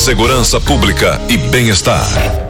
Segurança Pública e Bem-Estar.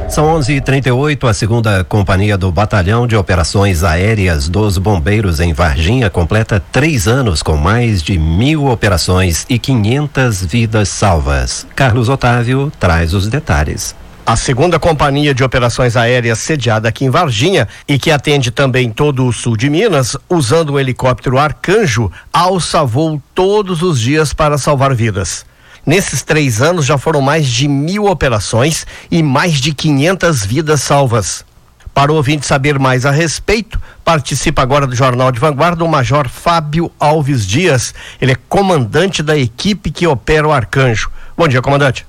São 11:38. A segunda companhia do Batalhão de Operações Aéreas dos Bombeiros em Varginha completa três anos com mais de mil operações e 500 vidas salvas. Carlos Otávio traz os detalhes. A segunda companhia de operações aéreas sediada aqui em Varginha e que atende também todo o sul de Minas, usando o helicóptero Arcanjo, alça voo todos os dias para salvar vidas. Nesses três anos já foram mais de mil operações e mais de 500 vidas salvas. Para o ouvinte saber mais a respeito, participa agora do Jornal de Vanguarda o Major Fábio Alves Dias. Ele é comandante da equipe que opera o Arcanjo. Bom dia, comandante.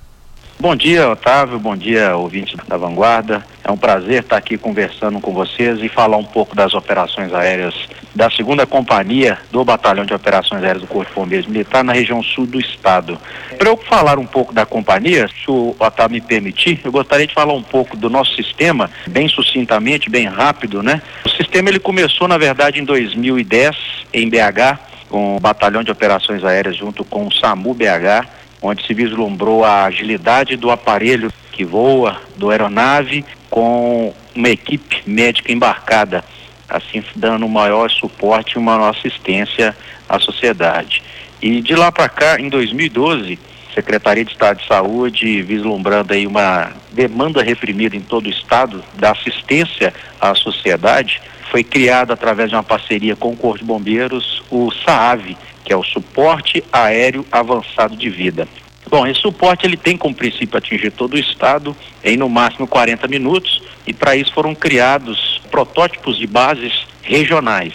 Bom dia, Otávio. Bom dia, ouvinte da Vanguarda. É um prazer estar aqui conversando com vocês e falar um pouco das operações aéreas da segunda companhia do Batalhão de Operações Aéreas do Corpo de Bombeiros Militar na região sul do estado. Para eu falar um pouco da companhia, se o Otávio me permitir, eu gostaria de falar um pouco do nosso sistema, bem sucintamente, bem rápido, né? O sistema ele começou, na verdade, em 2010, em BH, com o Batalhão de Operações Aéreas junto com o SAMU BH onde se vislumbrou a agilidade do aparelho que voa, do aeronave, com uma equipe médica embarcada, assim dando maior suporte e uma maior assistência à sociedade. E de lá para cá, em 2012, Secretaria de Estado de Saúde, vislumbrando aí uma demanda reprimida em todo o estado da assistência à sociedade, foi criado através de uma parceria com o Corpo de Bombeiros o SAAV, que é o suporte aéreo avançado de vida. Bom, esse suporte ele tem como princípio atingir todo o estado em no máximo 40 minutos e para isso foram criados protótipos de bases regionais.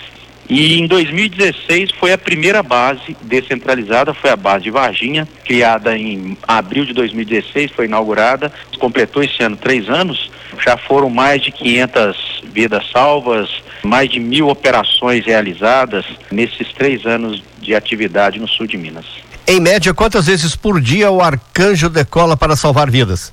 E em 2016 foi a primeira base descentralizada, foi a base de Varginha, criada em abril de 2016, foi inaugurada, completou esse ano três anos, já foram mais de 500 vidas salvas, mais de mil operações realizadas nesses três anos de atividade no sul de Minas. Em média, quantas vezes por dia o arcanjo decola para salvar vidas?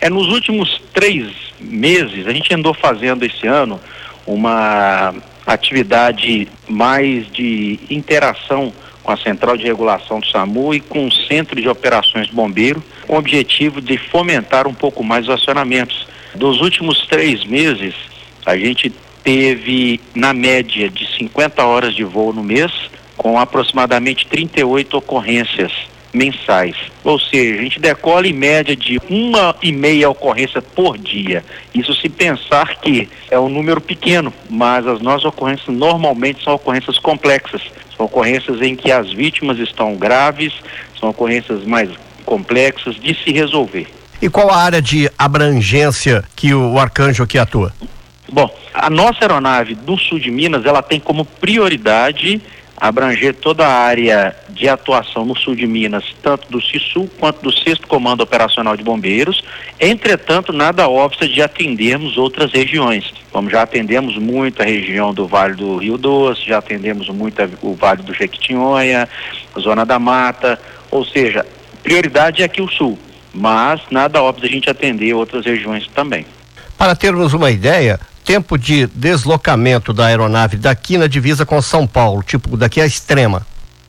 É nos últimos três meses, a gente andou fazendo esse ano uma atividade mais de interação com a Central de Regulação do SAMU e com o Centro de Operações Bombeiro, com o objetivo de fomentar um pouco mais os acionamentos. Dos últimos três meses, a gente teve, na média, de 50 horas de voo no mês, com aproximadamente 38 ocorrências mensais. Ou seja, a gente decola em média de uma e meia ocorrência por dia. Isso se pensar que é um número pequeno, mas as nossas ocorrências normalmente são ocorrências complexas. São ocorrências em que as vítimas estão graves, são ocorrências mais complexas de se resolver. E qual a área de abrangência que o arcanjo aqui atua? Bom, a nossa aeronave do sul de Minas, ela tem como prioridade abranger toda a área de atuação no sul de Minas, tanto do CISU quanto do 6 Comando Operacional de Bombeiros. Entretanto, nada obsta de atendermos outras regiões. Como já atendemos muito a região do Vale do Rio Doce, já atendemos muito o Vale do Jequitinhonha, Zona da Mata, ou seja, prioridade é aqui o sul, mas nada óbvio a gente atender outras regiões também. Para termos uma ideia, tempo de deslocamento da aeronave daqui na divisa com São Paulo, tipo daqui à extrema?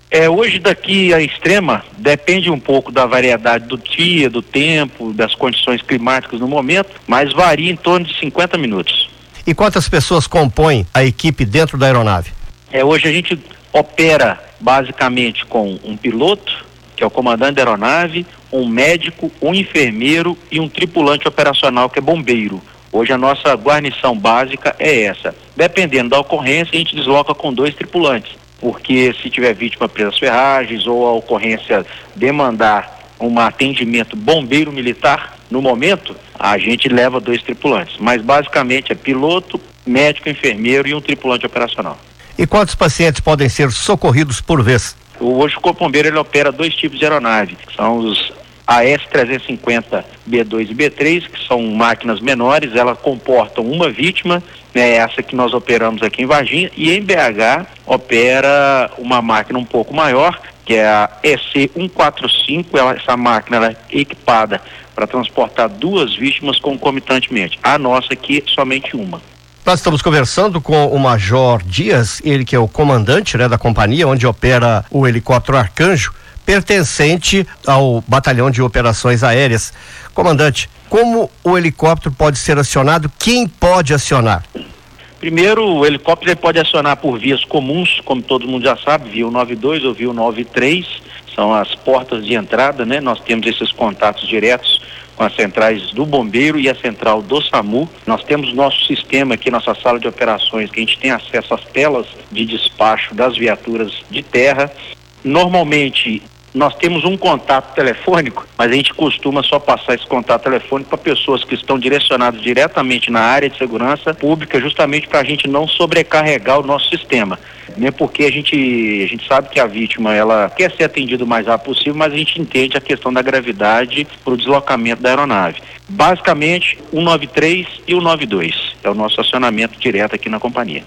É, hoje daqui à extrema depende um pouco da variedade do dia, do tempo, das condições climáticas no momento, mas varia em torno de 50 minutos. E quantas pessoas compõem a equipe dentro da aeronave? É, hoje a gente opera basicamente com um piloto, que é o comandante da aeronave, um médico, um enfermeiro e um tripulante operacional que é bombeiro. Hoje a nossa guarnição básica é essa. Dependendo da ocorrência, a gente desloca com dois tripulantes, porque se tiver vítima presa às ferragens ou a ocorrência demandar um atendimento bombeiro militar, no momento, a gente leva dois tripulantes. Mas basicamente é piloto, médico, enfermeiro e um tripulante operacional. E quantos pacientes podem ser socorridos por vez? Hoje o Corpo Bombeiro ele opera dois tipos de aeronave, são os a S350 B2 e B3, que são máquinas menores, elas comportam uma vítima, né, essa que nós operamos aqui em Varginha, e em BH opera uma máquina um pouco maior, que é a EC145, ela, essa máquina ela é equipada para transportar duas vítimas concomitantemente. A nossa aqui, somente uma. Nós estamos conversando com o Major Dias, ele que é o comandante né, da companhia onde opera o helicóptero Arcanjo pertencente ao Batalhão de Operações Aéreas. Comandante, como o helicóptero pode ser acionado? Quem pode acionar? Primeiro, o helicóptero pode acionar por vias comuns, como todo mundo já sabe, via 92 ou via 93, são as portas de entrada, né? Nós temos esses contatos diretos com as centrais do bombeiro e a central do SAMU. Nós temos nosso sistema aqui, nossa sala de operações, que a gente tem acesso às telas de despacho das viaturas de terra. Normalmente, nós temos um contato telefônico, mas a gente costuma só passar esse contato telefônico para pessoas que estão direcionadas diretamente na área de segurança pública, justamente para a gente não sobrecarregar o nosso sistema. Nem né? porque a gente, a gente sabe que a vítima ela quer ser atendida o mais rápido possível, mas a gente entende a questão da gravidade para o deslocamento da aeronave. Basicamente, o 193 e o 92 é o nosso acionamento direto aqui na companhia.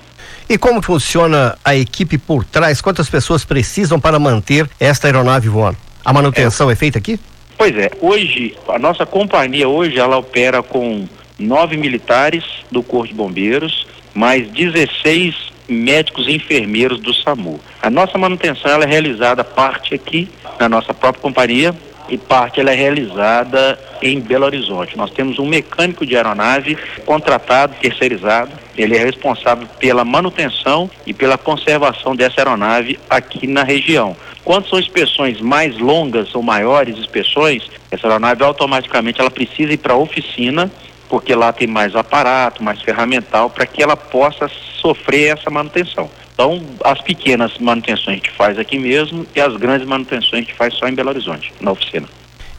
E como funciona a equipe por trás? Quantas pessoas precisam para manter esta aeronave voando? A manutenção é, é feita aqui? Pois é, hoje, a nossa companhia hoje, ela opera com nove militares do Corpo de Bombeiros, mais 16 médicos e enfermeiros do SAMU. A nossa manutenção ela é realizada parte aqui na nossa própria companhia, e parte ela é realizada em Belo Horizonte. Nós temos um mecânico de aeronave contratado, terceirizado. Ele é responsável pela manutenção e pela conservação dessa aeronave aqui na região. Quando são inspeções mais longas ou maiores inspeções, essa aeronave automaticamente ela precisa ir para a oficina, porque lá tem mais aparato, mais ferramental, para que ela possa sofrer essa manutenção. Então, as pequenas manutenções a gente faz aqui mesmo e as grandes manutenções a gente faz só em Belo Horizonte, na oficina.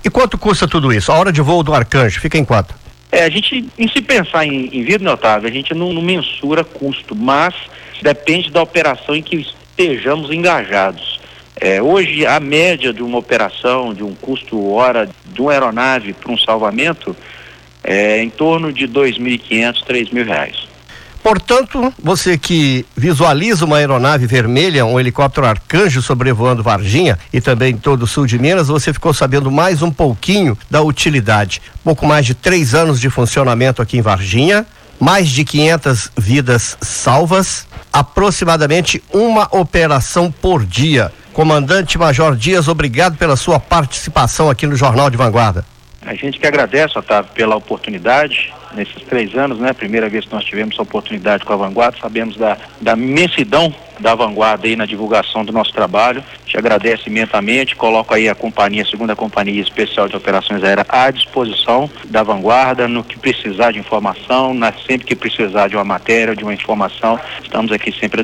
E quanto custa tudo isso? A hora de voo do Arcanjo fica em quanto? É, a gente, em se pensar em, em vida, né, Otávio, a gente não, não mensura custo, mas depende da operação em que estejamos engajados. É, hoje, a média de uma operação, de um custo hora de uma aeronave para um salvamento, é em torno de R$ 2.500, R$ 3.000. Portanto, você que visualiza uma aeronave vermelha, um helicóptero arcanjo sobrevoando Varginha e também todo o sul de Minas, você ficou sabendo mais um pouquinho da utilidade. Pouco mais de três anos de funcionamento aqui em Varginha, mais de 500 vidas salvas, aproximadamente uma operação por dia. Comandante Major Dias, obrigado pela sua participação aqui no Jornal de Vanguarda. A gente que agradece, Otávio, pela oportunidade nesses três anos, né? Primeira vez que nós tivemos essa oportunidade com a Vanguarda, sabemos da, da imensidão da Vanguarda aí na divulgação do nosso trabalho. Te agradece imensamente, coloco aí a companhia, a segunda companhia especial de operações aéreas à disposição da Vanguarda, no que precisar de informação, na, sempre que precisar de uma matéria, de uma informação, estamos aqui sempre à disposição.